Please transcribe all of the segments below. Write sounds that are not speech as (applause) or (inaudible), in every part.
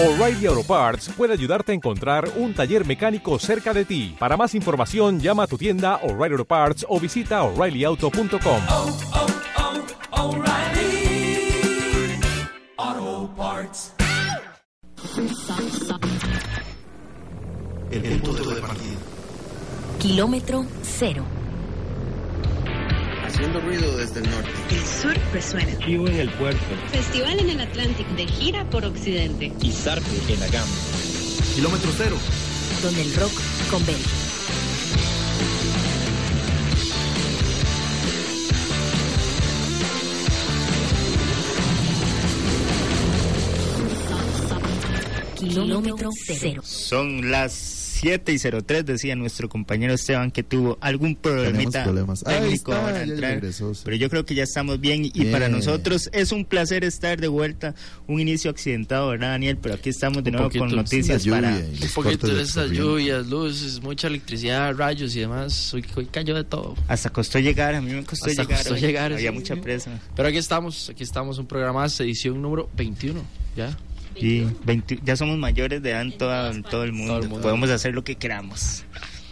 O'Reilly Auto Parts puede ayudarte a encontrar un taller mecánico cerca de ti. Para más información, llama a tu tienda O'Reilly Auto Parts o visita oreillyauto.com. oh, oh, Parts. El punto de partida. Kilómetro cero. Haciendo ruido desde el norte. El sur resuena. Chivo en el puerto. Festival en el Atlántico de gira por Occidente. Y Zarpe en la gama. Kilómetro cero. Donde el rock converge. Kilómetro cero. Son las 7 y 03, decía nuestro compañero Esteban que tuvo algún problemita problemas. Técnico está, para entrar. regresó, sí. Pero yo creo que ya estamos bien y Bien. para nosotros es un placer estar de vuelta. Un inicio accidentado, ¿verdad, Daniel? Pero aquí estamos de Un nuevo con noticias lluvia para... Un poquito de esas lluvias, luces, mucha electricidad, rayos y demás. Hoy, hoy cayó de todo. Hasta costó llegar, a mí me costó Hasta llegar. costó hoy. llegar, Había sí, mucha presa. Pero aquí estamos, aquí estamos, un programa más, edición número 21. ¿Ya? Y 20 ya somos mayores de edad en todo, en todo el mundo. Todo el mundo. Podemos hacer lo que queramos.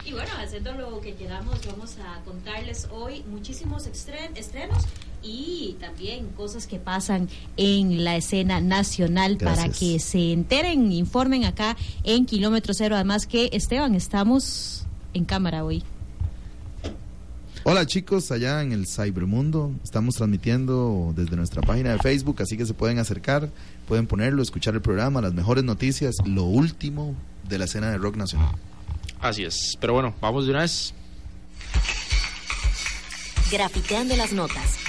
Y bueno, haciendo lo que queramos, vamos a contarles hoy muchísimos estre- estrenos y también cosas que pasan en la escena nacional para que se enteren, informen acá en Kilómetro Cero. Además que, Esteban, estamos en cámara hoy. Hola chicos, allá en el Cybermundo. Estamos transmitiendo desde nuestra página de Facebook, así que se pueden acercar, pueden ponerlo, escuchar el programa, las mejores noticias, lo último de la escena de rock nacional. Así es. Pero bueno, vamos de una vez. Grafiteando las notas.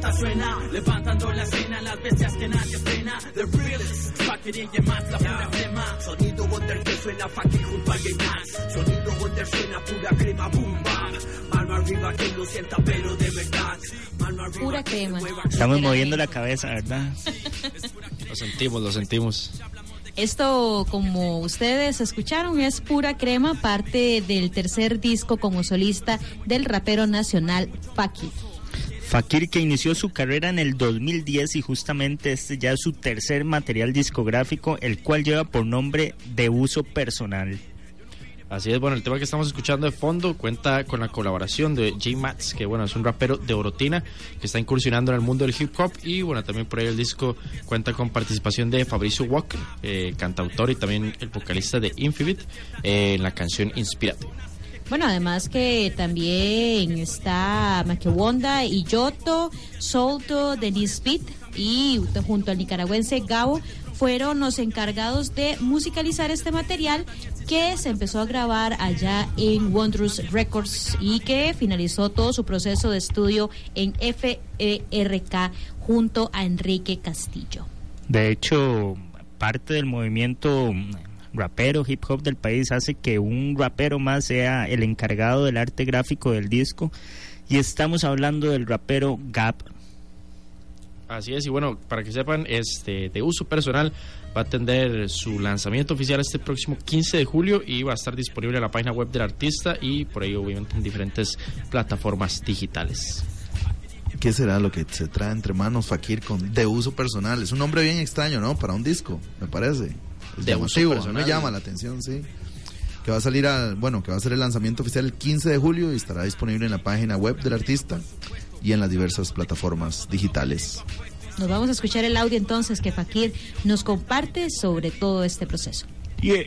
Puro, los 90 suena. Levantando la escena, las bestias que nadie frena. The realest, fucking y más la pura crema. Sonido Wonder que suena fucking junto a más. Sonido Wonder suena pura crema, boom, bam. Mano arriba que lo sienta, pero de verdad. Mano arriba Pura que se crema. mueva. Estamos moviendo la cabeza, ¿verdad? Lo sentimos, lo sentimos. Esto, como ustedes escucharon, es pura crema, parte del tercer disco como solista del rapero nacional Faki. Fakir que inició su carrera en el 2010 y justamente este ya es su tercer material discográfico, el cual lleva por nombre de uso personal. Así es, bueno, el tema que estamos escuchando de fondo cuenta con la colaboración de J Mats, que bueno, es un rapero de Orotina que está incursionando en el mundo del hip hop y bueno, también por ahí el disco cuenta con participación de Fabricio Walker, eh, cantautor y también el vocalista de Infibit eh, en la canción Inspírate. Bueno, además que también está Maquewonda Yoto, Solto, Denise Pitt y junto al nicaragüense Gabo fueron los encargados de musicalizar este material que se empezó a grabar allá en Wondrous Records y que finalizó todo su proceso de estudio en FERK junto a Enrique Castillo. De hecho, parte del movimiento rapero hip hop del país hace que un rapero más sea el encargado del arte gráfico del disco y estamos hablando del rapero Gap. Así es, y bueno, para que sepan, este de uso personal va a atender su lanzamiento oficial este próximo 15 de julio y va a estar disponible en la página web del artista y por ahí obviamente en diferentes plataformas digitales. ¿Qué será lo que se trae entre manos Fakir con de uso personal? Es un nombre bien extraño, ¿no? Para un disco, me parece. Es llamativo, me llama la atención, sí. Que va a salir al, bueno, que va a ser el lanzamiento oficial el 15 de julio y estará disponible en la página web del artista y en las diversas plataformas digitales. Nos vamos a escuchar el audio entonces que Fakir nos comparte sobre todo este proceso. Yeah.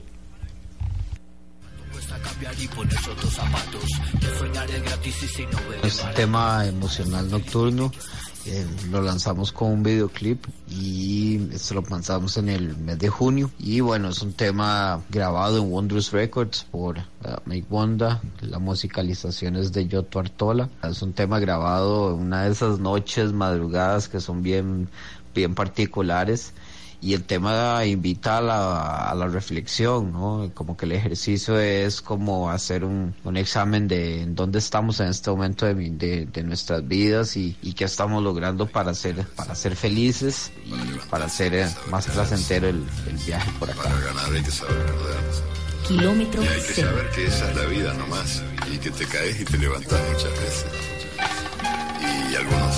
Es un tema emocional nocturno. Eh, lo lanzamos con un videoclip y esto lo lanzamos en el mes de junio. Y bueno, es un tema grabado en Wondrous Records por uh, Make Wanda. La musicalización es de Yoto Artola. Es un tema grabado en una de esas noches, madrugadas que son bien, bien particulares. Y el tema invita a la, a la reflexión, ¿no? Como que el ejercicio es como hacer un, un examen de en dónde estamos en este momento de, mi- de, de nuestras vidas y, y qué estamos logrando para ser, para ser felices y para hacer eh, más placentero el, el viaje por acá. Para ganar hay que saber perder. Kilómetro Y hay que saber que esa es la vida nomás. Y que te caes y te levantas muchas veces. Y algunos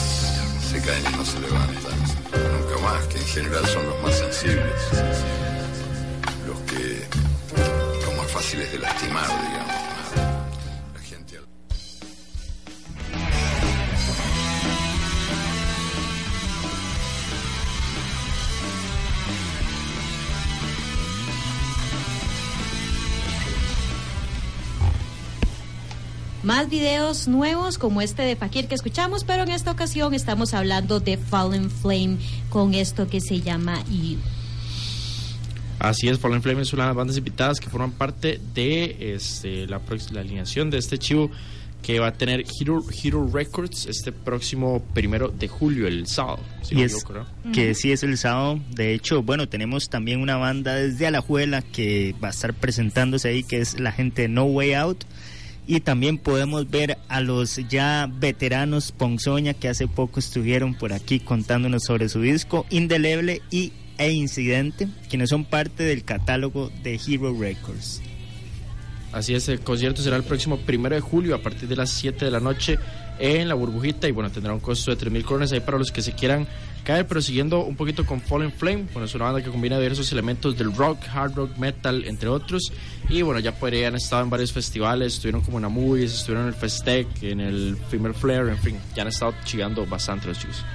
se caen y no se levantan. Nunca que en general son los más sensibles. Los que, los más fáciles de lastimar, digamos. Más videos nuevos como este de Fakir que escuchamos, pero en esta ocasión estamos hablando de Fallen Flame con esto que se llama You. Así es, Fallen Flame es una de las bandas invitadas que forman parte de este, la, la alineación de este chivo que va a tener Hero, Hero Records este próximo primero de julio, el sábado. si y no me es equivoco, ¿no? que sí es el sábado. De hecho, bueno, tenemos también una banda desde Alajuela que va a estar presentándose ahí, que es la gente de No Way Out. Y también podemos ver a los ya veteranos Ponzoña que hace poco estuvieron por aquí contándonos sobre su disco Indeleble y E Incidente, quienes son parte del catálogo de Hero Records. Así es, el concierto será el próximo primero de julio a partir de las 7 de la noche en la burbujita y bueno, tendrá un costo de 3 mil colones ahí para los que se quieran caer, pero siguiendo un poquito con Fallen Flame, bueno, es una banda que combina diversos elementos del rock, hard rock, metal, entre otros, y bueno, ya ahí han estado en varios festivales, estuvieron como en Amovies, estuvieron en el Festec, en el Female Flare, en fin, ya han estado chillando bastante los chicos.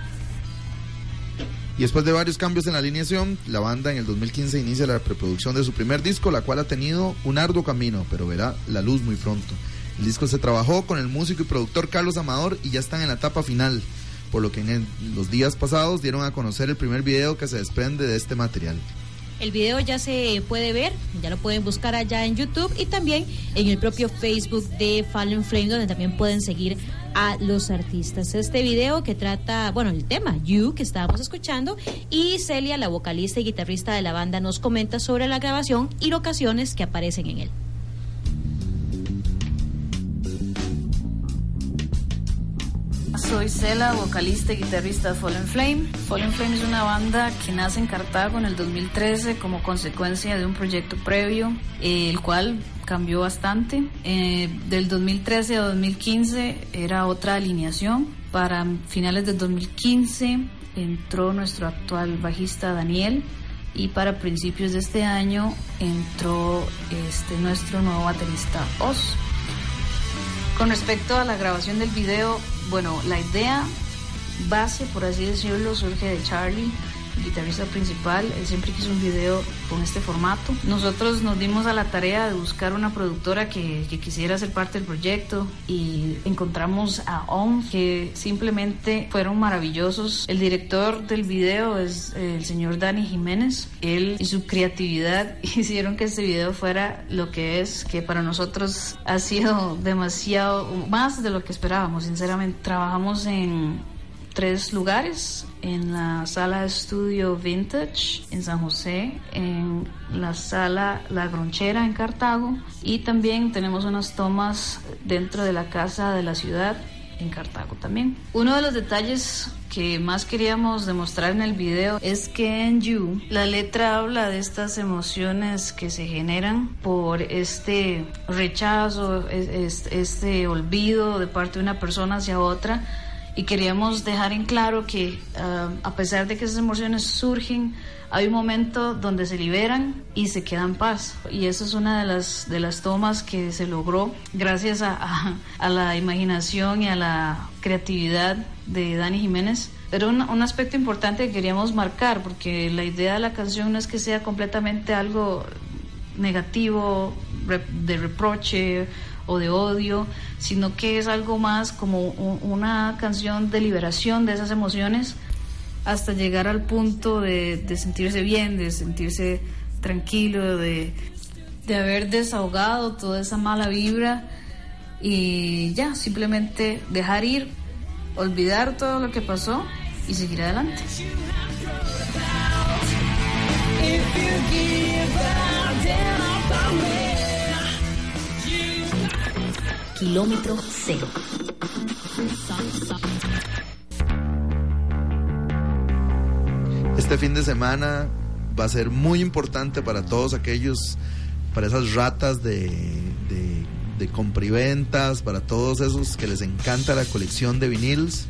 Y después de varios cambios en la alineación, la banda en el 2015 inicia la preproducción de su primer disco, la cual ha tenido un arduo camino, pero verá la luz muy pronto. El disco se trabajó con el músico y productor Carlos Amador y ya están en la etapa final, por lo que en los días pasados dieron a conocer el primer video que se desprende de este material. El video ya se puede ver, ya lo pueden buscar allá en YouTube y también en el propio Facebook de Fallen Flame, donde también pueden seguir a los artistas. Este video que trata, bueno, el tema You que estábamos escuchando y Celia, la vocalista y guitarrista de la banda, nos comenta sobre la grabación y locaciones que aparecen en él. Soy Cela, vocalista y guitarrista de Fallen Flame. Fallen Flame es una banda que nace en Cartago en el 2013 como consecuencia de un proyecto previo, eh, el cual cambió bastante. Eh, del 2013 a 2015 era otra alineación. Para finales del 2015 entró nuestro actual bajista Daniel y para principios de este año entró este, nuestro nuevo baterista Oz. Con respecto a la grabación del video, bueno, la idea base, por así decirlo, surge de Charlie, guitarrista principal. Él siempre quiso un video con este formato. Nosotros nos dimos a la tarea de buscar una productora que, que quisiera ser parte del proyecto y encontramos a ON, que simplemente fueron maravillosos. El director del video es el señor Dani Jiménez. Él y su creatividad (laughs) hicieron que este video fuera lo que es, que para nosotros ha sido demasiado, más de lo que esperábamos, sinceramente. Trabajamos en tres lugares, en la sala de estudio Vintage en San José, en la sala La Gronchera en Cartago y también tenemos unas tomas dentro de la casa de la ciudad en Cartago también. Uno de los detalles que más queríamos demostrar en el video es que en You la letra habla de estas emociones que se generan por este rechazo, es- es- este olvido de parte de una persona hacia otra y queríamos dejar en claro que ah, a pesar de que esas emociones surgen, hay un momento donde se liberan y se queda en paz. Y esa es una de las, de las tomas que se logró gracias a, a- la imaginación y a la creatividad de Dani Jiménez. Pero un, un aspecto importante que queríamos marcar, porque la idea de la canción no es que sea completamente algo negativo, de reproche o de odio, sino que es algo más como una canción de liberación de esas emociones hasta llegar al punto de, sentirse bien, de sentirse tranquilo, de, de haber desahogado toda esa mala vibra y ya, simplemente dejar ir, olvidar todo lo que pasó y seguir adelante. Kilómetro cero. Este fin de semana va a ser muy importante para todos aquellos, para esas ratas de, de, de compriventas, para todos esos que les encanta la colección de vinilos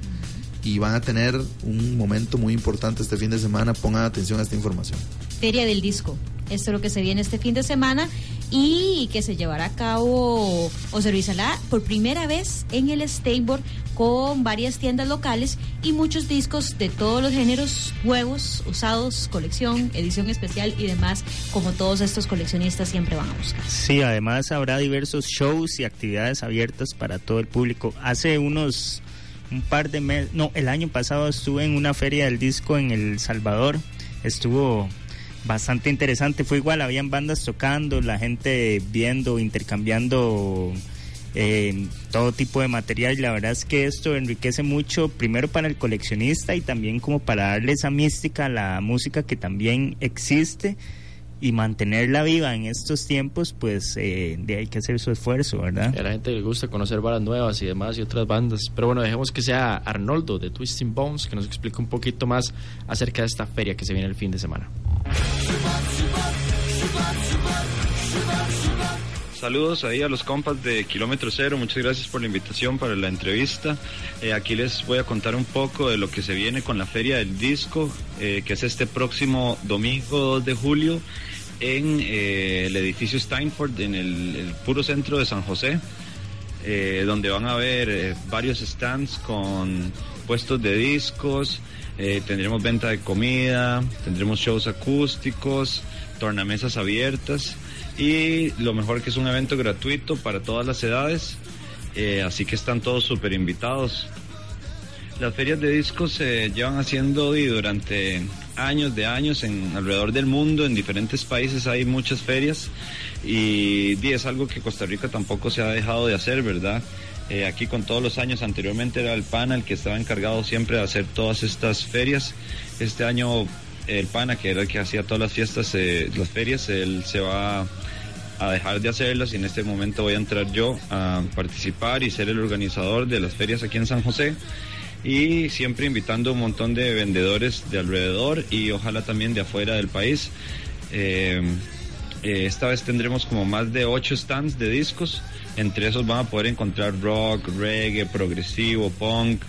y van a tener un momento muy importante este fin de semana. Pongan atención a esta información. Feria del Disco. Esto es lo que se viene este fin de semana y que se llevará a cabo o se realizará por primera vez en el Steinborg con varias tiendas locales y muchos discos de todos los géneros, nuevos, usados, colección, edición especial y demás, como todos estos coleccionistas siempre van a buscar. Sí, además habrá diversos shows y actividades abiertas para todo el público. Hace unos un par de meses, no, el año pasado estuve en una feria del disco en El Salvador. Estuvo bastante interesante. Fue igual, habían bandas tocando, la gente viendo, intercambiando eh, todo tipo de material. Y la verdad es que esto enriquece mucho, primero para el coleccionista y también como para darle esa mística a la música que también existe y mantenerla viva en estos tiempos, pues eh, de hay que hacer su esfuerzo, ¿verdad? A la gente le gusta conocer bandas nuevas y demás y otras bandas. Pero bueno, dejemos que sea Arnoldo de Twisting Bones que nos explique un poquito más acerca de esta feria que se viene el fin de semana. Saludos ahí a los compas de Kilómetro Cero, muchas gracias por la invitación para la entrevista. Eh, aquí les voy a contar un poco de lo que se viene con la Feria del Disco, eh, que es este próximo domingo 2 de julio en eh, el edificio Steinford, en el, el, puro centro de San José, donde van a haber varios stands con puestos de discos, tendremos venta de comida, tendremos shows acústicos, tornamesas abiertas y lo mejor que es un evento gratuito para todas las edades, eh, así que están todos súper invitados. Las ferias de discos se llevan haciendo y durante años de años en alrededor del mundo, en diferentes países hay muchas ferias y, es algo que Costa Rica tampoco se ha dejado de hacer, ¿verdad? Eh, aquí con todos los años, anteriormente era el PANA el que estaba encargado siempre de hacer todas estas ferias. Este año el PANA, que era el que hacía todas las fiestas, eh, las ferias, él se va a dejar de hacerlas y en este momento voy a entrar yo a participar y ser el organizador de las ferias aquí en San José y siempre invitando un montón de vendedores de alrededor y ojalá también de afuera del país. Eh, eh, esta vez tendremos como más de ocho stands de discos, entre esos van a poder encontrar rock, reggae, progresivo, punk,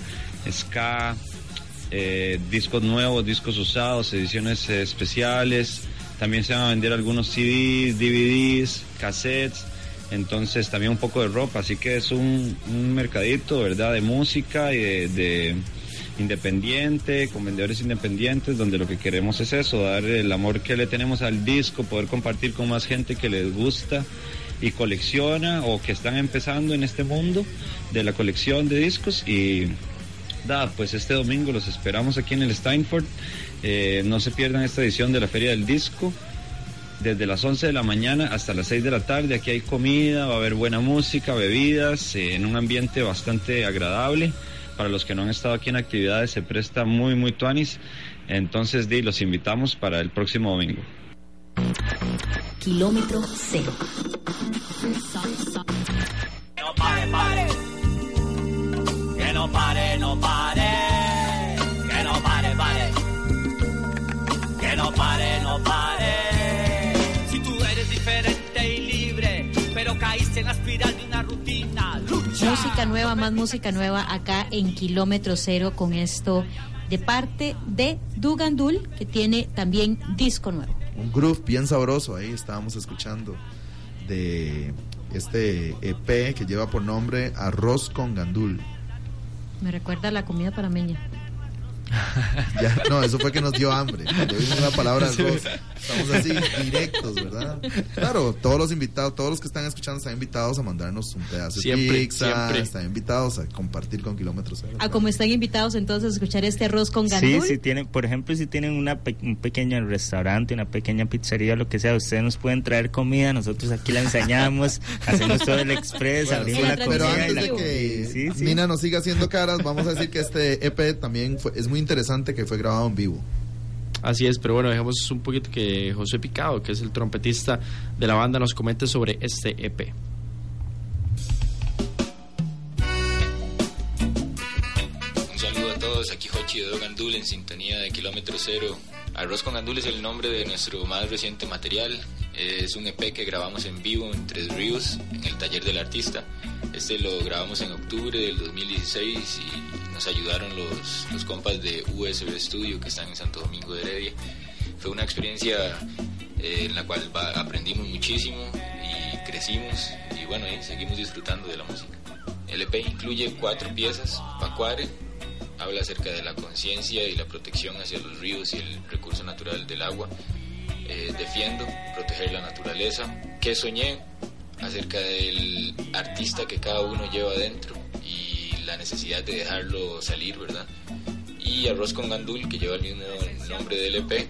ska, eh, discos nuevos, discos usados, ediciones eh, especiales. También se van a vender algunos CDs, DVDs, cassettes. Entonces también un poco de ropa. Así que es un, mercadito, ¿verdad? De música y de, de, independiente, con vendedores independientes, donde lo que queremos es eso, dar el amor que le tenemos al disco, poder compartir con más gente que les gusta y colecciona o que están empezando en este mundo de la colección de discos y da, pues este domingo los esperamos aquí en el Steinford. Eh, no se pierdan esta edición de la Feria del Disco. Desde las 11 de la mañana hasta las 6 de la tarde, aquí hay comida, va a haber buena música, bebidas, eh, en un ambiente bastante agradable. Para los que no han estado aquí en actividades, se presta muy, muy tuanis. Entonces, di, los invitamos para el próximo domingo. Kilómetro cero. No pare, pare. Que no pare, no pare. Que no pare, pare. Que no pare, no pare. Si tú eres diferente y libre, pero caíste en la espiral de una rutina, lucha. Música nueva, más música nueva acá en Kilómetro Cero con esto de parte de Dugandul, que tiene también disco nuevo. Un groove bien sabroso, ahí estábamos escuchando de este EP que lleva por nombre Arroz con Gandul. Me recuerda a la comida panameña. (laughs) Ya, no, eso fue que nos dio hambre. Cuando vimos la palabra (laughs) arroz, estamos así directos, ¿verdad? Claro, todos los invitados, todos los que están escuchando están invitados a mandarnos un pedazo Siempre, de pizza, siempre. están invitados a compartir con kilómetros cero. A como están invitados entonces a escuchar este arroz con gandul. Sí, si tienen, por ejemplo, si tienen una pe- un pequeño restaurante, una pequeña pizzería, lo que sea, ustedes nos pueden traer comida, nosotros aquí la enseñamos, (laughs) hacemos todo el express, Bueno, abrimos sí, la Pero comida y antes la de que sí, sí. Mina nos siga haciendo caras, vamos a decir que este EP también fue, es muy interesante que fue grabado en vivo. Así es, pero bueno, dejemos un poquito que José Picado, que es el trompetista de la banda, nos comente sobre este EP. Un saludo a todos, aquí Jochi de Gandul en sintonía de Kilómetro Cero. Arroz con Gandul es el nombre de nuestro más reciente material. Es un EP que grabamos en vivo en Tres Ríos, en el taller del artista. Este lo grabamos en octubre del 2016 y nos ayudaron los, los compas de USB Studio que están en Santo Domingo de Heredia. Fue una experiencia eh, en la cual va- aprendimos muchísimo y crecimos y bueno, y seguimos disfrutando de la música. El EP incluye cuatro piezas, Pacuare, habla acerca de la conciencia y la protección hacia los ríos y el recurso natural del agua. Eh, defiendo, proteger la naturaleza. Que soñé acerca del artista que cada uno lleva adentro y la necesidad de dejarlo salir, ¿verdad? Y Arroz con Gandul, que lleva el mismo nombre del EP,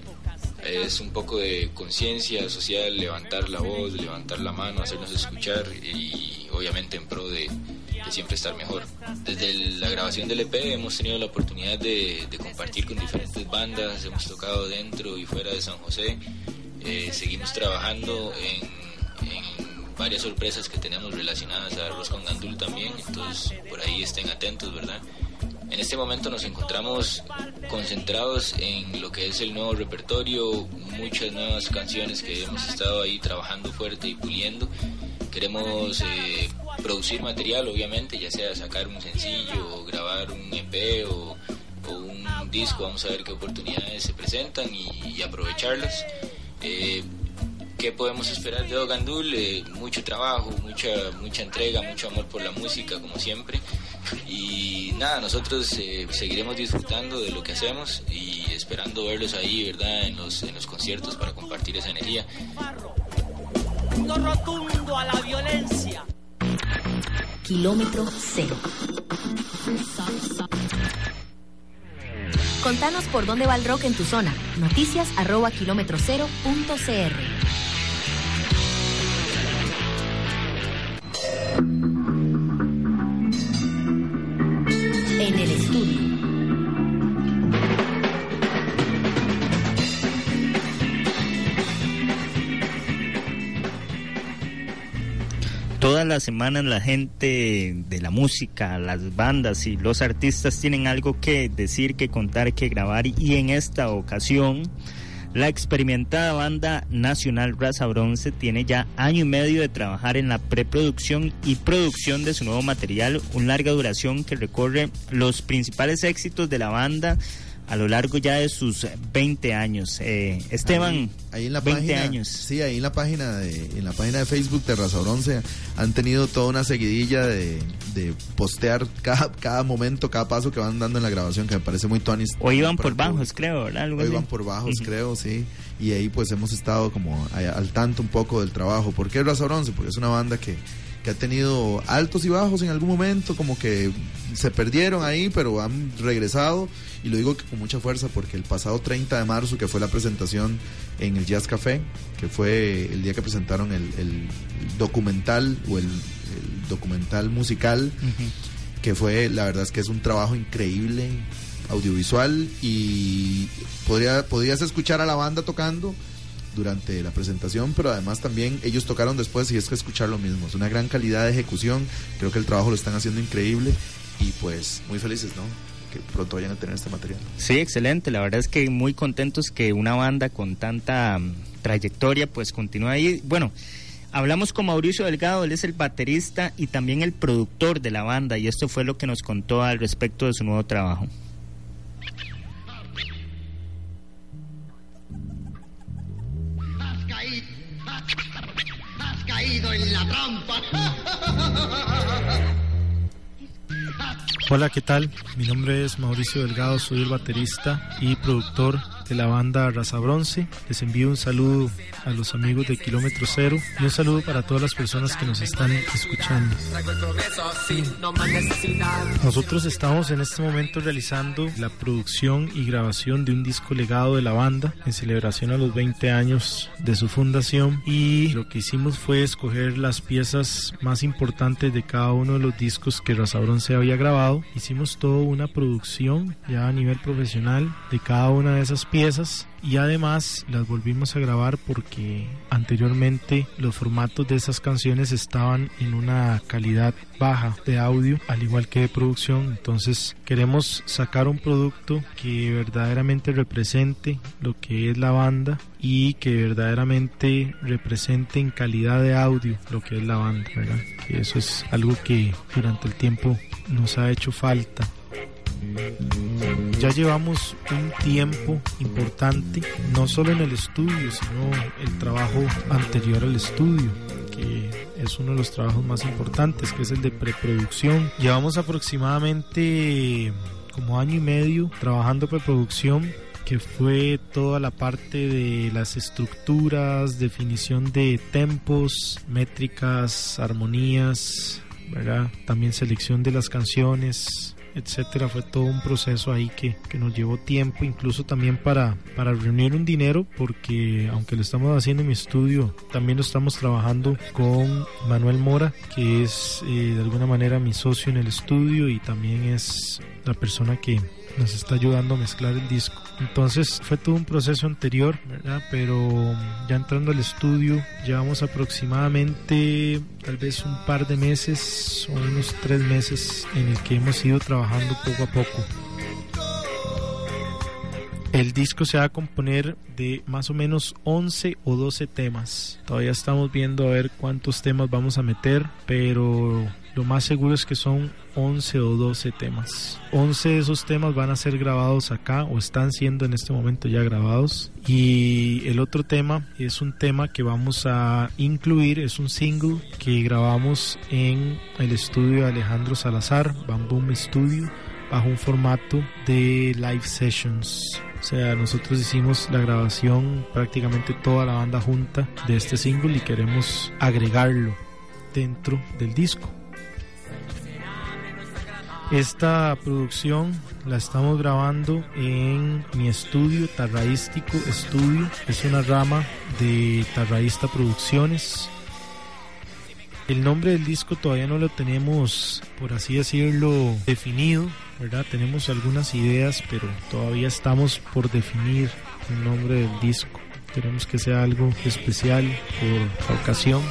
es un poco de conciencia social, levantar la voz, levantar la mano, hacernos escuchar y obviamente en pro de, siempre estar mejor. Desde la grabación del EP hemos tenido la oportunidad de, compartir con diferentes bandas, hemos tocado dentro y fuera de San José, Eh, seguimos trabajando en varias sorpresas que tenemos relacionadas a Arroz con Gandul también, entonces por ahí estén atentos, ¿verdad? En este momento nos encontramos concentrados en lo que es el nuevo repertorio, muchas nuevas canciones que hemos estado ahí trabajando fuerte y puliendo. Queremos eh, producir material, obviamente, ya sea sacar un sencillo o grabar un EP o, o un disco, vamos a ver qué oportunidades se presentan y, y aprovecharlas. Eh, ¿Qué podemos esperar de Ogandul? Eh, mucho trabajo, mucha, mucha entrega, mucho amor por la música, como siempre. Y nada, nosotros eh, seguiremos disfrutando de lo que hacemos y esperando verlos ahí, ¿verdad? En los, en los conciertos para compartir esa energía. No rotundo a la violencia. Kilómetro cero. Contanos por dónde va el rock en tu zona. Noticias arroba kilómetro cero punto cr. Todas las semanas la gente de la música, las bandas y los artistas tienen algo que decir, que contar, que grabar. Y en esta ocasión la experimentada banda nacional Raza Bronce tiene ya año y medio de trabajar en la preproducción y producción de su nuevo material, una larga duración que recorre los principales éxitos de la banda a lo largo ya de sus 20 años. Eh, Esteban, Ahí, ahí en la 20 página, años. Sí, ahí en la página de en la página de Facebook de Raza Bronce han tenido toda una seguidilla de, de postear cada, cada momento, cada paso que van dando en la grabación, que me parece muy tonis. O iban por bajos, creo, ¿verdad? Algo O así. iban por bajos, creo, sí. Y ahí pues hemos estado como al tanto un poco del trabajo. ¿Por qué Raza Bronce? Porque es una banda que, que ha tenido altos y bajos en algún momento, como que se perdieron ahí, pero han regresado. Y lo digo que con mucha fuerza porque el pasado 30 de marzo, que fue la presentación en el Jazz Café, que fue el día que presentaron el, el documental o el, el documental musical, que fue, la verdad es que es un trabajo increíble audiovisual y podría, podrías escuchar a la banda tocando durante la presentación, pero además también ellos tocaron después y es que escuchar lo mismo. Es una gran calidad de ejecución, creo que el trabajo lo están haciendo increíble y pues muy felices, ¿no? Que pronto vayan a tener este material. Sí, excelente. La verdad es que muy contentos que una banda con tanta mm, trayectoria pues continúe ahí. Bueno, hablamos con Mauricio Delgado, él es el baterista y también el productor de la banda y esto fue lo que nos contó al respecto de su nuevo trabajo. En la trampa. Hola, ¿qué tal? Mi nombre es Mauricio Delgado, soy el baterista y productor de la banda Raza Bronce. Les envío un saludo a los amigos de Kilómetro Cero y un saludo para todas las personas que nos están escuchando. Nosotros estamos en este momento realizando la producción y grabación de un disco legado de la banda en celebración a los 20 años de su fundación y lo que hicimos fue escoger las piezas más importantes de cada uno de los discos que Raza Bronce había grabado. Hicimos toda una producción ya a nivel profesional de cada una de esas piezas piezas y además las volvimos a grabar porque anteriormente los formatos de esas canciones estaban en una calidad baja de audio al igual que de producción entonces queremos sacar un producto que verdaderamente represente lo que es la banda y que verdaderamente represente en calidad de audio lo que es la banda ¿verdad? que eso es algo que durante el tiempo nos ha hecho falta ya llevamos un tiempo importante, no solo en el estudio, sino el trabajo anterior al estudio, que es uno de los trabajos más importantes, que es el de preproducción. Llevamos aproximadamente como año y medio trabajando preproducción que fue toda la parte de las estructuras, definición de tempos, métricas, armonías, ¿verdad? También selección de las canciones, etcétera. Fue todo un proceso ahí que, que, nos llevó tiempo, incluso también para, para reunir un dinero, porque aunque lo estamos haciendo en mi estudio, también lo estamos trabajando con Manuel Mora, que es eh, de alguna manera mi socio en el estudio y también es la persona que nos está ayudando a mezclar el disco. Entonces fue todo un proceso anterior, ¿verdad? Pero ya entrando al estudio, llevamos aproximadamente tal vez un par de meses o unos tres meses en el que hemos ido trabajando poco a poco. El disco se va a componer de más o menos 11 o 12 temas. Todavía estamos viendo a ver cuántos temas vamos a meter, pero lo más seguro es que son 11 o 12 temas. 11 de esos temas van a ser grabados acá o están siendo en este momento ya grabados. Y el otro tema es un tema que vamos a incluir, es un single que grabamos en el estudio de Alejandro Salazar, Bamboom Studio, bajo un formato de live sessions. O sea, nosotros hicimos la grabación prácticamente toda la banda junta de este single y queremos agregarlo dentro del disco. Esta producción la estamos grabando en mi estudio, Tarraístico Estudio. Es una rama de Tarraísta Producciones. El nombre del disco todavía no lo tenemos, por así decirlo, definido, ¿verdad? Tenemos algunas ideas, pero todavía estamos por definir el nombre del disco. Queremos que sea algo especial por ocasión.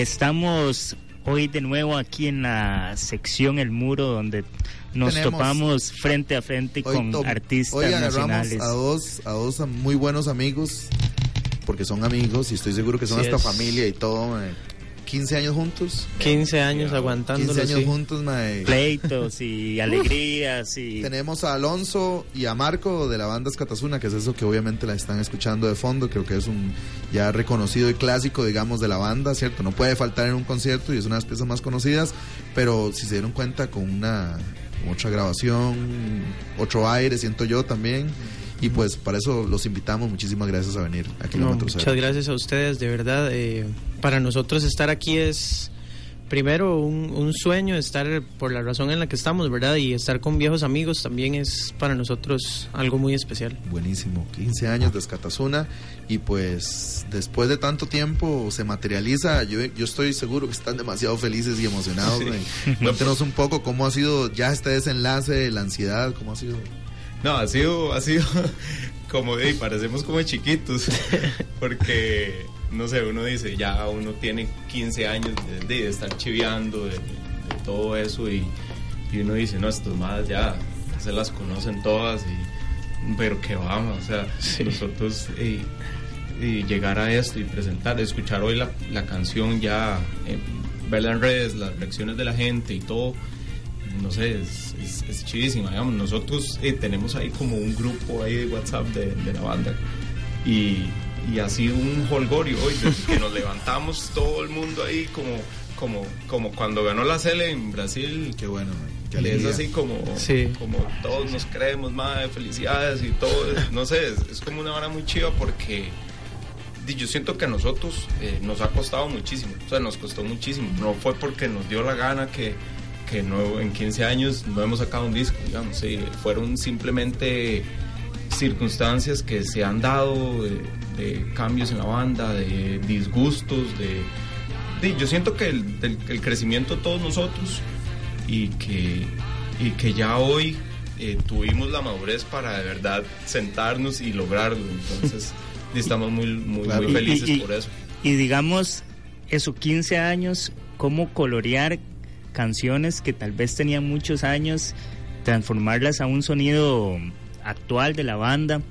Estamos hoy de nuevo aquí en la sección El Muro, donde nos Tenemos- topamos frente a frente con artistas hoy nacionales. a dos, a dos muy buenos amigos, porque son amigos y estoy seguro que son Así hasta es. familia y todo. mae. 15 años juntos. 15 años aguantándolo 15 años juntos, mae. Pleitos y (laughs) alegrías y... Tenemos a Alonso y a Marco de la banda Escatazuna, que es eso que obviamente la están escuchando de fondo. Creo que es un ya reconocido y clásico, digamos, de la banda, ¿cierto? No puede faltar en un concierto y es una de las piezas más conocidas, pero si se dieron cuenta con una con otra grabación, otro aire, siento yo también. Y pues para eso los invitamos. Muchísimas gracias a venir a No, Kilómetro muchas Cero. gracias a ustedes, de verdad. eh, para nosotros estar aquí es primero un, un sueño, estar por la razón en la que estamos, ¿verdad? Y estar con viejos amigos también es para nosotros algo muy especial. Buenísimo, 15 años de Escatazuna y pues después de tanto tiempo se materializa, yo, yo estoy seguro que están demasiado felices y emocionados. Sí. Cuéntenos un poco cómo ha sido ya este desenlace, la ansiedad, cómo ha sido. No, ha sido, ha sido (laughs) como, hey, parecemos como chiquitos, (laughs) porque, no sé, uno dice, ya uno tiene 15 años de, de estar chiveando, de, de todo eso, y, y uno dice, no, estos más ya se las conocen todas, y, pero que vamos, o sea, nosotros y llegar a esto y presentar, escuchar hoy la, la canción ya, eh, verla en redes, las reacciones de la gente y todo, no sé, es, es, es chidísima, digamos. Nosotros eh, tenemos ahí como un grupo ahí de WhatsApp de, de la banda y, y ha sido un holgorio hoy, desde que nos levantamos todo el mundo ahí como, como, como cuando ganó la Cele en Brasil. Qué bueno, qué es así como, Sí. como todos nos creemos, más felicidades y todo, no sé, es, es como una vara muy chiva porque yo siento que a nosotros eh, nos ha costado muchísimo, o sea, nos costó muchísimo, no fue porque nos dio la gana que, que no, en 15 años no hemos sacado un disco, digamos, sí, fueron simplemente circunstancias que se han dado de, de cambios en la banda, de disgustos, de, di, yo siento que el, del- el crecimiento de todos nosotros y que, y que ya hoy eh, tuvimos la madurez para de verdad sentarnos y lograrlo, entonces (laughs) estamos muy, muy, muy Y- felices y- y- por eso. Y digamos, esos 15 años, cómo colorear canciones que tal vez tenían muchos años, transformarlas a un sonido actual de la banda,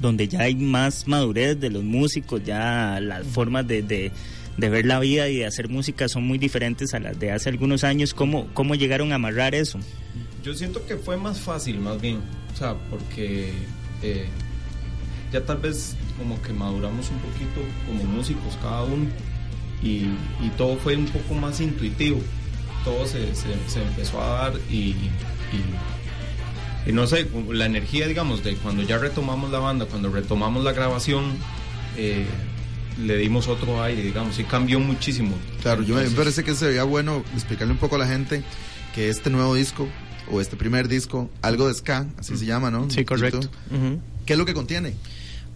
donde ya hay más madurez de los músicos, ya las formas de, de- de ver la vida y de hacer música son muy diferentes a las de hace algunos años. ¿Cómo, cómo llegaron a amarrar eso? Yo siento que fue más fácil, más bien. O sea, porque eh, ya tal vez como que maduramos un poquito como músicos cada uno y, y todo fue un poco más intuitivo. Todo se, se- se empezó a dar y, y- y no sé, la energía, digamos, de cuando ya retomamos la banda, cuando retomamos la grabación, eh, le dimos otro aire, digamos, y cambió muchísimo. Claro, yo me parece que sería bueno explicarle un poco a la gente que este nuevo disco o este primer disco, algo de ska, así se llama, ¿no? Sí, correcto. ¿Qué es lo que contiene?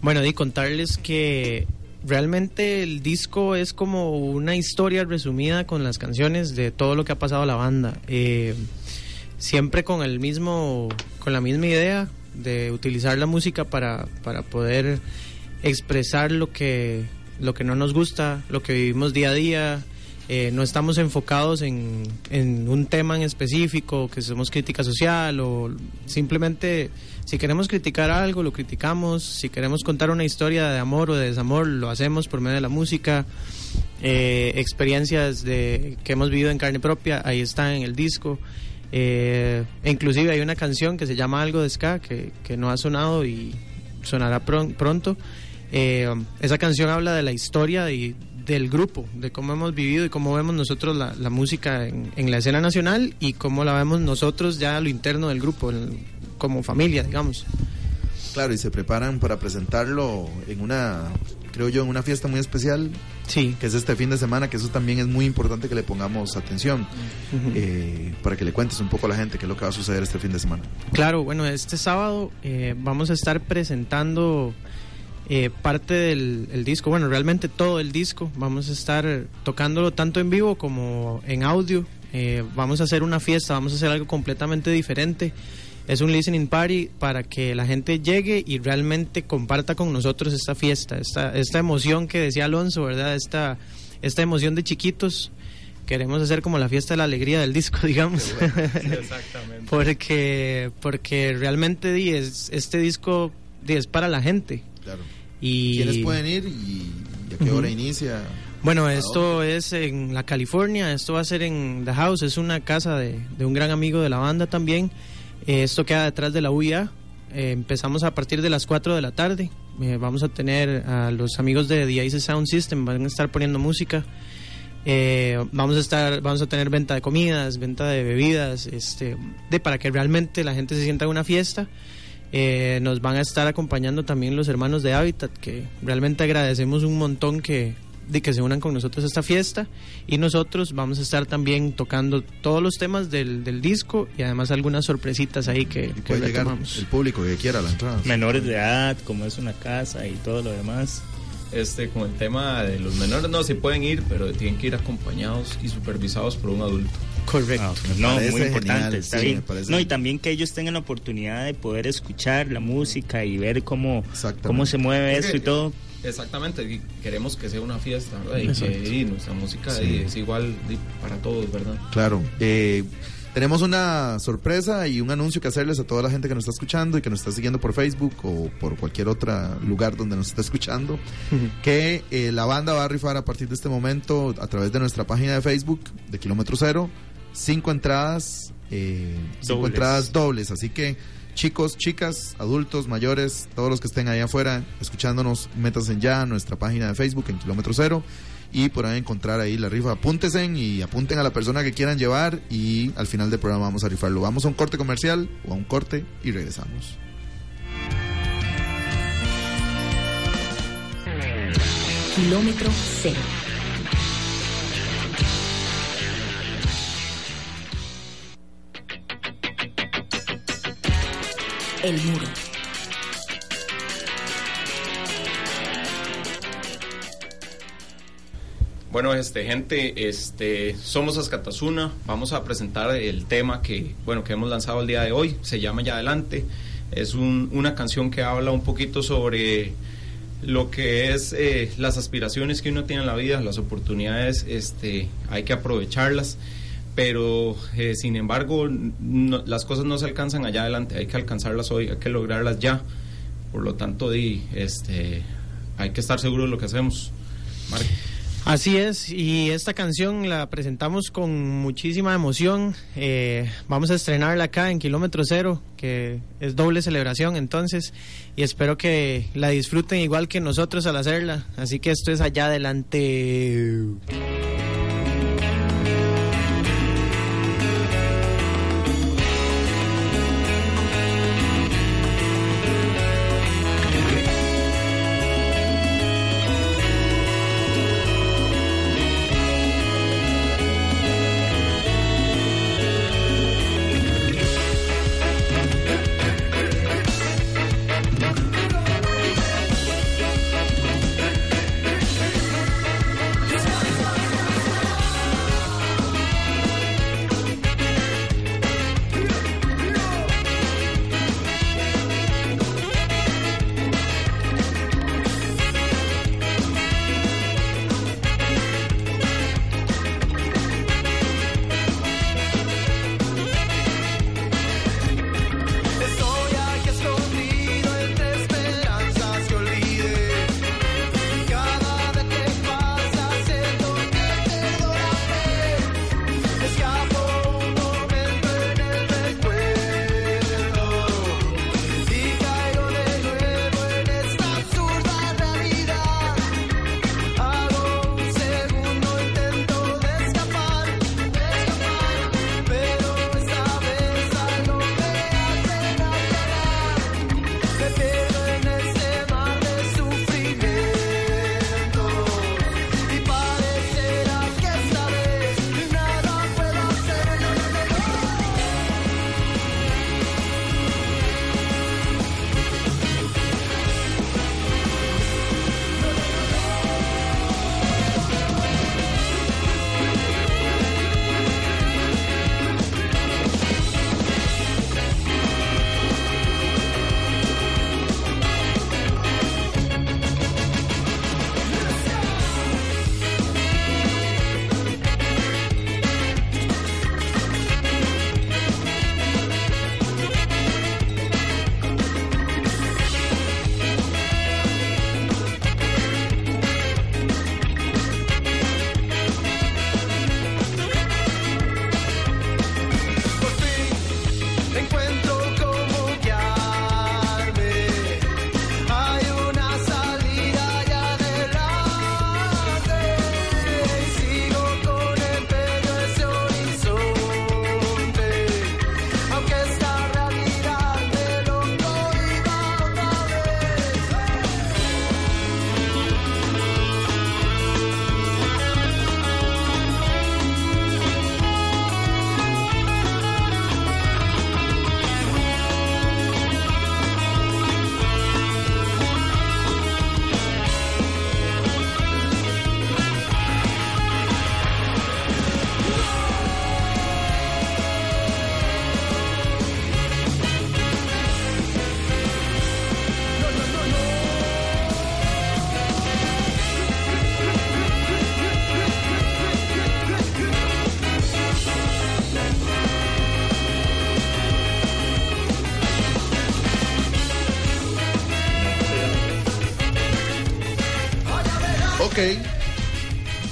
Bueno, y contarles que realmente el disco es como una historia resumida con las canciones de todo lo que ha pasado a la banda. Eh, siempre con el mismo, con la misma idea de utilizar la música para, para poder expresar lo que, lo que no nos gusta, lo que vivimos día a día. Eh, no estamos enfocados en, en un tema en específico, que somos crítica social o simplemente si queremos criticar algo, lo criticamos, si queremos contar una historia de amor o de desamor, lo hacemos por medio de la música. Eh, experiencias de, que hemos vivido en carne propia, ahí están en el disco. Eh, inclusive hay una canción que se llama Algo de Ska que, que no ha sonado y sonará pron- pronto. Eh, esa canción habla de la historia y del grupo, de cómo hemos vivido y cómo vemos nosotros la, la música en, en la escena nacional y cómo la vemos nosotros ya a lo interno del grupo, en- como familia, digamos. Claro, y se preparan para presentarlo en una, creo yo, en una fiesta muy especial. Sí. Que es este fin de semana, que eso también es muy importante que le pongamos atención. Ujú. eh, para que le cuentes un poco a la gente qué es lo que va a suceder este fin de semana. Claro, bueno, este sábado eh, vamos a estar presentando eh, parte del el disco, bueno, realmente todo el disco. Vamos a estar tocándolo tanto en vivo como en audio. Eh, vamos a hacer una fiesta, vamos a hacer algo completamente diferente. Es un listening party para que la gente llegue y realmente comparta con nosotros esta fiesta, esta, esta emoción que decía Alonso, ¿verdad? Esta, esta emoción de chiquitos. Queremos hacer como la fiesta de la alegría del disco, (laughs) digamos. Exactamente. (laughs) porque porque realmente es, este disco di, es para la gente Claro. y ¿Quiénes pueden ir y, a qué hora inicia? bueno ¿A esto es en la California esto va a ser en The House es una casa de, de un gran amigo de la banda también. Eh, esto queda detrás de la UIA Eh, empezamos a partir de las 4 de la tarde. Eh, vamos a tener a los amigos de The Ace Sound System van a estar poniendo música. Eh, vamos a estar vamos a tener venta de comidas venta de bebidas este de para que realmente la gente se sienta en una fiesta Eh, nos van a estar acompañando también los hermanos de Habitat, que realmente agradecemos un montón que, de que se unan con nosotros a esta fiesta. Y nosotros vamos a estar también tocando todos los temas del, del disco y además algunas sorpresitas ahí que, que Puede llegar el público que quiera a la entrada. Menores de edad, como es una casa y todo lo demás. Este, con el tema de los menores, no, sí pueden ir, pero tienen que ir acompañados y supervisados por un adulto. Correcto. Ah, no, Parece muy importante, genial, está sí, bien. me parece No, y también que ellos tengan la oportunidad de poder escuchar la música y ver cómo, cómo se mueve eso y todo. Exactamente, y queremos que sea una fiesta, ¿verdad? Y Exacto. que y nuestra música Sí. es igual para todos, ¿verdad? Claro. Eh, tenemos una sorpresa y un anuncio que hacerles a toda la gente que nos está escuchando y que nos está siguiendo por Facebook o por cualquier otro lugar donde nos está escuchando. que eh, la banda va a rifar a partir de este momento a través de nuestra página de Facebook de Kilómetro Cero cinco entradas, eh, cinco Dobles. entradas dobles. Así que chicos, chicas, adultos, mayores, todos los que estén allá afuera escuchándonos, métanse ya a nuestra página de Facebook en Kilómetro Cero y podrán encontrar ahí la rifa. Apúntense y apunten a la persona que quieran llevar y al final del programa vamos a rifarlo. Vamos a un corte comercial o a un corte y regresamos. Kilómetro cero. El muro. Bueno, este gente, este somos Azcatasuna, vamos a presentar el tema que bueno que hemos lanzado el día de hoy, se llama Ya adelante, es un- una canción que habla un poquito sobre lo que es eh, las aspiraciones que uno tiene en la vida, las oportunidades, este hay que aprovecharlas, pero eh, sin embargo no- las cosas no se alcanzan allá adelante, hay que alcanzarlas hoy, hay que lograrlas ya, por lo tanto di, este hay que estar seguro de lo que hacemos. Así es, y esta canción la presentamos con muchísima emoción. Eh, vamos a estrenarla acá en Kilómetro Cero, que es doble celebración entonces, y espero que la disfruten igual que nosotros al hacerla. Así que esto es allá adelante.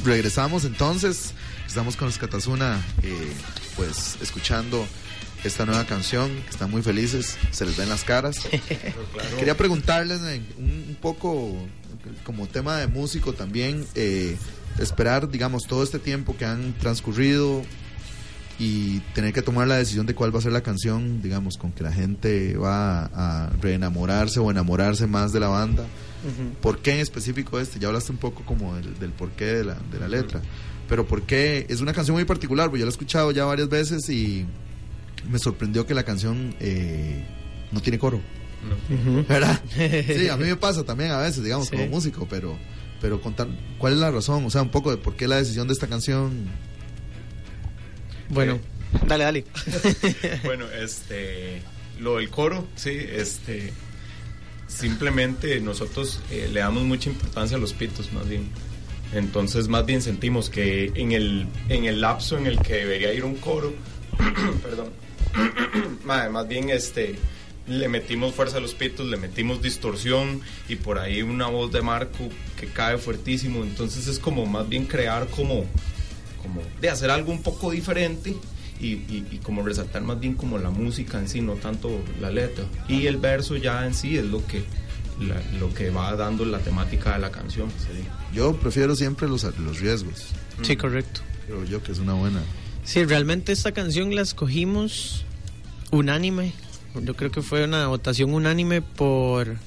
Regresamos entonces. Estamos con los Katasuna, eh, pues escuchando esta nueva canción. Están muy felices, se les ven las caras. (laughs) Quería preguntarles eh, un, un poco, como tema de músico también, eh, esperar, digamos, todo este tiempo que han transcurrido y tener que tomar la decisión de cuál va a ser la canción, digamos, con que la gente va a, reenamorarse o enamorarse más de la banda. ¿Por qué en específico este? Ya hablaste un poco como del, del porqué de la, de la letra. Pero ¿por qué? Es una canción muy particular, porque yo la he escuchado ya varias veces y me sorprendió que la canción eh, no tiene coro. ¿Verdad? (laughs) Sí, a mí me pasa también a veces, digamos, Sí. como músico, pero, pero contar, ¿cuál es la razón? O sea, un poco de por qué la decisión de esta canción. Bueno, dale, dale. (laughs) bueno, (laughs) este, lo del coro, sí, este, simplemente nosotros eh, le damos mucha importancia a los pitos, más bien. Entonces, más bien sentimos que en el, en el lapso en el que debería ir un coro, (coughs) perdón, (coughs) más bien este, le metimos fuerza a los pitos, le metimos distorsión y por ahí una voz de Marco que cae fuertísimo. Entonces, es como más bien crear como como de hacer algo un poco diferente y, y- y como resaltar más bien como la música en sí, no tanto la letra. Y el verso ya en sí es lo que, la- lo que va dando la temática de la canción. Yo prefiero siempre los, los riesgos. Sí, correcto. Creo yo que es una buena. Sí, realmente esta canción la escogimos unánime. Yo creo que fue una votación unánime por,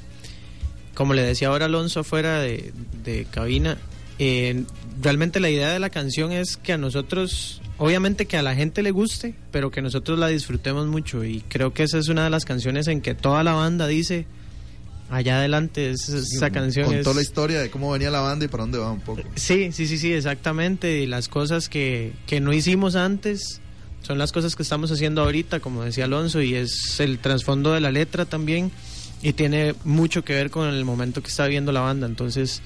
como le decía ahora Alonso afuera de, de cabina, eh, realmente la idea de la canción es que a nosotros, obviamente que a la gente le guste, pero que nosotros la disfrutemos mucho. Y creo que esa es una de las canciones en que toda la banda dice, allá adelante, es- esa canción Contó es... la historia de cómo venía la banda y para dónde va un poco. Sí, sí, sí, sí, exactamente. Y las cosas que, que no hicimos antes son las cosas que estamos haciendo ahorita, como decía Alonso, y es el trasfondo de la letra también. Y tiene mucho que ver con el momento que está viviendo la banda. Entonces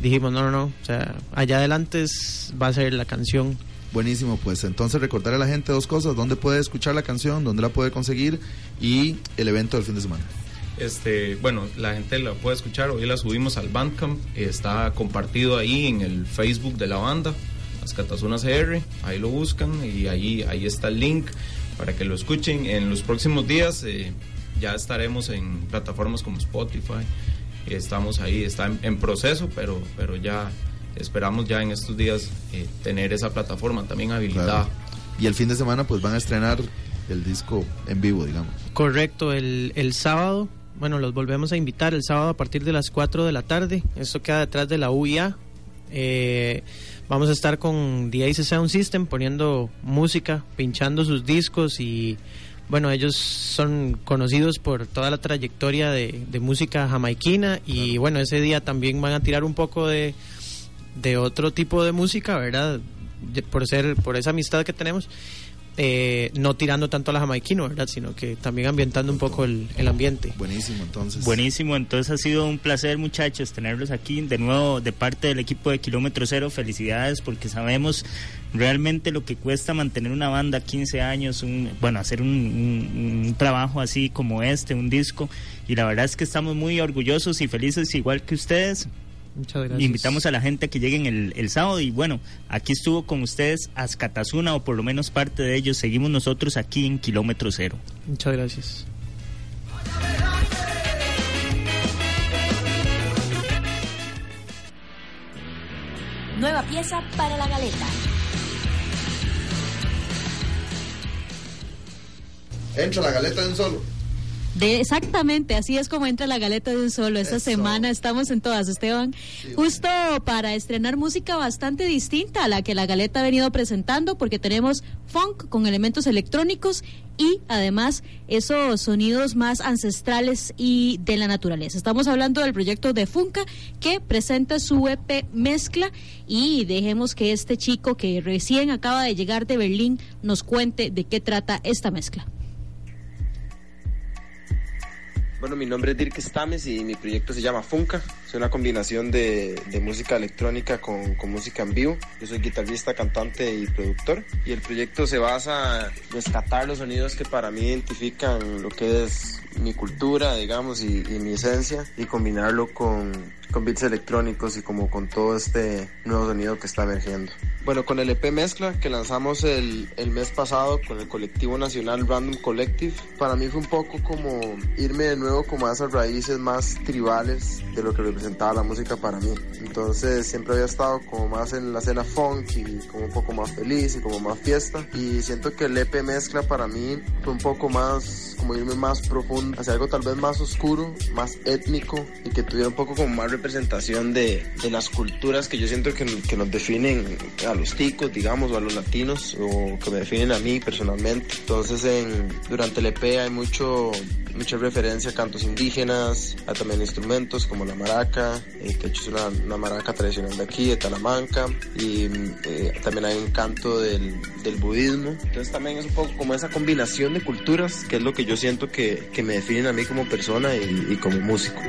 dijimos, no, no, no. O sea, allá adelante es- va a ser la canción. Buenísimo, pues entonces recordarle a la gente dos cosas, dónde puede escuchar la canción, dónde la puede conseguir y el evento del fin de semana. Este, bueno, la gente la puede escuchar, hoy la subimos al Bandcamp, está compartido ahí en el Facebook de la banda, Las Catasunas CR, ahí lo buscan y ahí, ahí está el link para que lo escuchen. En los próximos días eh, ya estaremos en plataformas como Spotify, estamos ahí, está en, en proceso, pero, pero ya esperamos ya en estos días eh, tener esa plataforma también habilitada. Claro. Y el fin de semana pues van a estrenar el disco en vivo, digamos. Correcto, el, el sábado, bueno, los volvemos a invitar el sábado a partir de las 4 de la tarde. Esto queda detrás de la UIA. Eh, vamos a estar con The Ace Sound System poniendo música, pinchando sus discos y bueno, ellos son conocidos por toda la trayectoria de, de música jamaiquina y bueno, ese día también van a tirar un poco de, de otro tipo de música, ¿verdad? Por ser por esa amistad que tenemos. Eh, no tirando tanto a la jamaiquino, ¿verdad? Sino que también ambientando un poco el, el ambiente. Buenísimo, entonces. Buenísimo, entonces ha sido un placer muchachos tenerlos aquí de nuevo de parte del equipo de Kilómetro Cero, felicidades porque sabemos realmente lo que cuesta mantener una banda 15 años, un, bueno, hacer un, un- un trabajo así como este, un disco, y la verdad es que estamos muy orgullosos y felices igual que ustedes. Muchas gracias. Invitamos a la gente a que lleguen el, el sábado y bueno, aquí estuvo con ustedes Azcatasuna o por lo menos parte de ellos, seguimos nosotros aquí en Kilómetro Cero. Muchas gracias. Nueva pieza para la galeta. Entra la galeta de un solo. De, exactamente, así es como entra la galeta de un solo. Esta semana estamos en todas, Esteban. Justo para estrenar música bastante distinta a la que la galeta ha venido presentando, porque tenemos funk con elementos electrónicos y además esos sonidos más ancestrales y de la naturaleza. Estamos hablando del proyecto de Funka que presenta su EP Mezcla y dejemos que este chico que recién acaba de llegar de Berlín nos cuente de qué trata esta mezcla. Bueno, mi nombre es Dirk Stames y mi proyecto se llama Funka. Es una combinación de, de música electrónica con, con, música en vivo. Yo soy guitarrista, cantante y productor. Y el proyecto se basa en rescatar los sonidos que para mí identifican lo que es mi cultura, digamos, y, y mi esencia y combinarlo con, con beats electrónicos y como con todo este nuevo sonido que está emergiendo. Bueno, con el EP Mezcla que lanzamos el, el mes pasado con el colectivo nacional Random Collective, para mí fue un poco como irme de nuevo como a esas raíces más tribales de lo que representaba la música para mí. Entonces siempre había estado como más en la escena funk y como un poco más feliz y como más fiesta. Y siento que el EP Mezcla para mí fue un poco más, como irme más profundo, hacia algo tal vez más oscuro, más étnico y que tuviera un poco como más representación de, de las culturas que yo siento que, que, nos definen a los ticos, digamos, o a los latinos, o que me definen a mí personalmente. Entonces, en, durante el EP hay mucho, mucha referencia a cantos indígenas, a también instrumentos como la maraca, eh, que es una, una, maraca tradicional de aquí, de Talamanca, y eh, también hay un canto del, del, budismo. Entonces, también es un poco como esa combinación de culturas, que es lo que yo siento que, que me definen a mí como persona y, y como músico.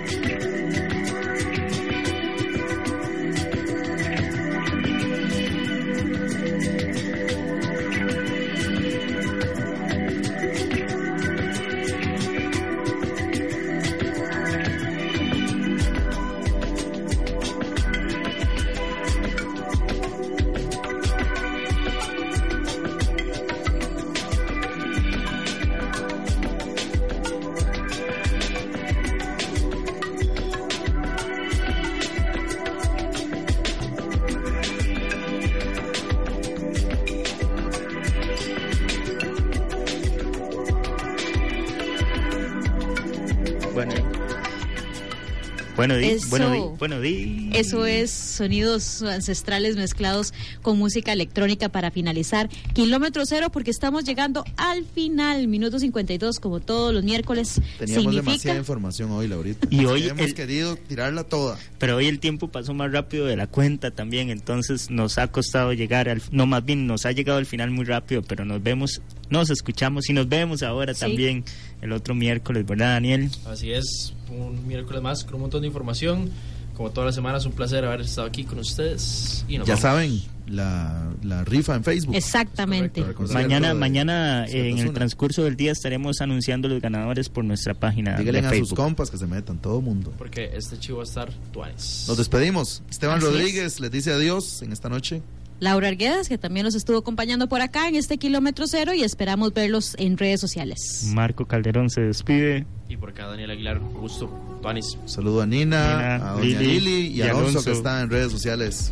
Bueno, di, Eso, bueno, di, bueno, di. Eso es sonidos ancestrales mezclados con música electrónica para finalizar Kilómetro Cero porque estamos llegando al final, minuto 52 como todos los miércoles. Teníamos significa... demasiada información hoy, Laurita. Y hoy hemos el... querido tirarla toda. Pero hoy el tiempo pasó más rápido de la cuenta también, entonces nos ha costado llegar al... No, más bien nos ha llegado al final muy rápido, pero nos vemos, nos escuchamos y nos vemos ahora Sí. también el otro miércoles, ¿verdad, Daniel? Así es, un miércoles más con un montón de información. Como todas las semanas, un placer haber estado aquí con ustedes. Y nos Ya vamos. saben, la, la rifa en Facebook. Exactamente. Correcto. Mañana, Cierto, mañana eh, en el transcurso del día estaremos anunciando los ganadores por nuestra página Díganle de a sus compas que se metan, todo mundo. Porque este chivo va a estar tuanes. Nos despedimos. Esteban Así es. Rodríguez les dice adiós en esta noche. Laura Arguedas, que también nos estuvo acompañando por acá en este Kilómetro Cero y esperamos verlos en redes sociales. Marco Calderón se despide. Y por acá Daniel Aguilar, un gusto. Tuanis. Saludo a Nina, Nina, a Doña Lili Lili, y y a Alonso, Alonso. que está en redes sociales.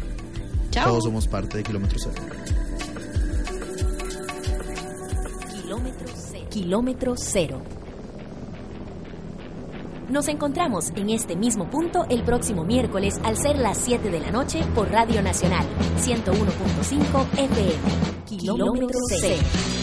Chao. Todos somos parte de Kilómetro Cero. Kilómetro cero. Kilómetro cero. Nos encontramos en este mismo punto el próximo miércoles al ser las 7 de la noche por Radio Nacional 101.5 FM. Kilómetro cero.